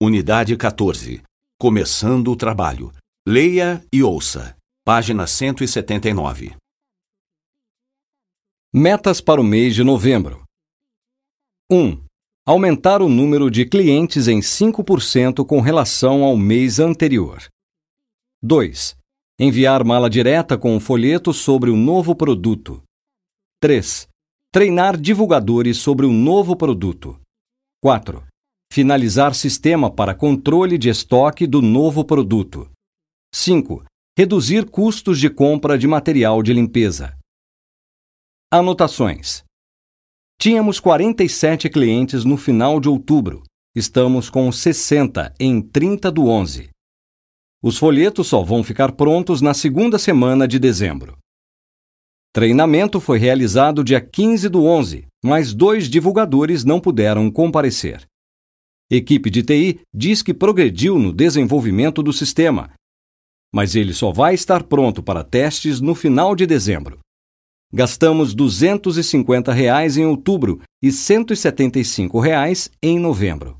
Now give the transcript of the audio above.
Unidade 14. Começando o trabalho. Leia e ouça. Página 179. Metas para o mês de novembro: 1. Aumentar o número de clientes em 5% com relação ao mês anterior. 2. Enviar mala direta com um folheto sobre o novo produto. 3. Treinar divulgadores sobre o novo produto. 4. Finalizar sistema para controle de estoque do novo produto. 5. Reduzir custos de compra de material de limpeza. Anotações: Tínhamos 47 clientes no final de outubro. Estamos com 60 em 30 do 11. Os folhetos só vão ficar prontos na segunda semana de dezembro. Treinamento foi realizado dia 15 do 11, mas dois divulgadores não puderam comparecer. Equipe de TI diz que progrediu no desenvolvimento do sistema, mas ele só vai estar pronto para testes no final de dezembro. Gastamos 250 reais em outubro e 175 reais em novembro.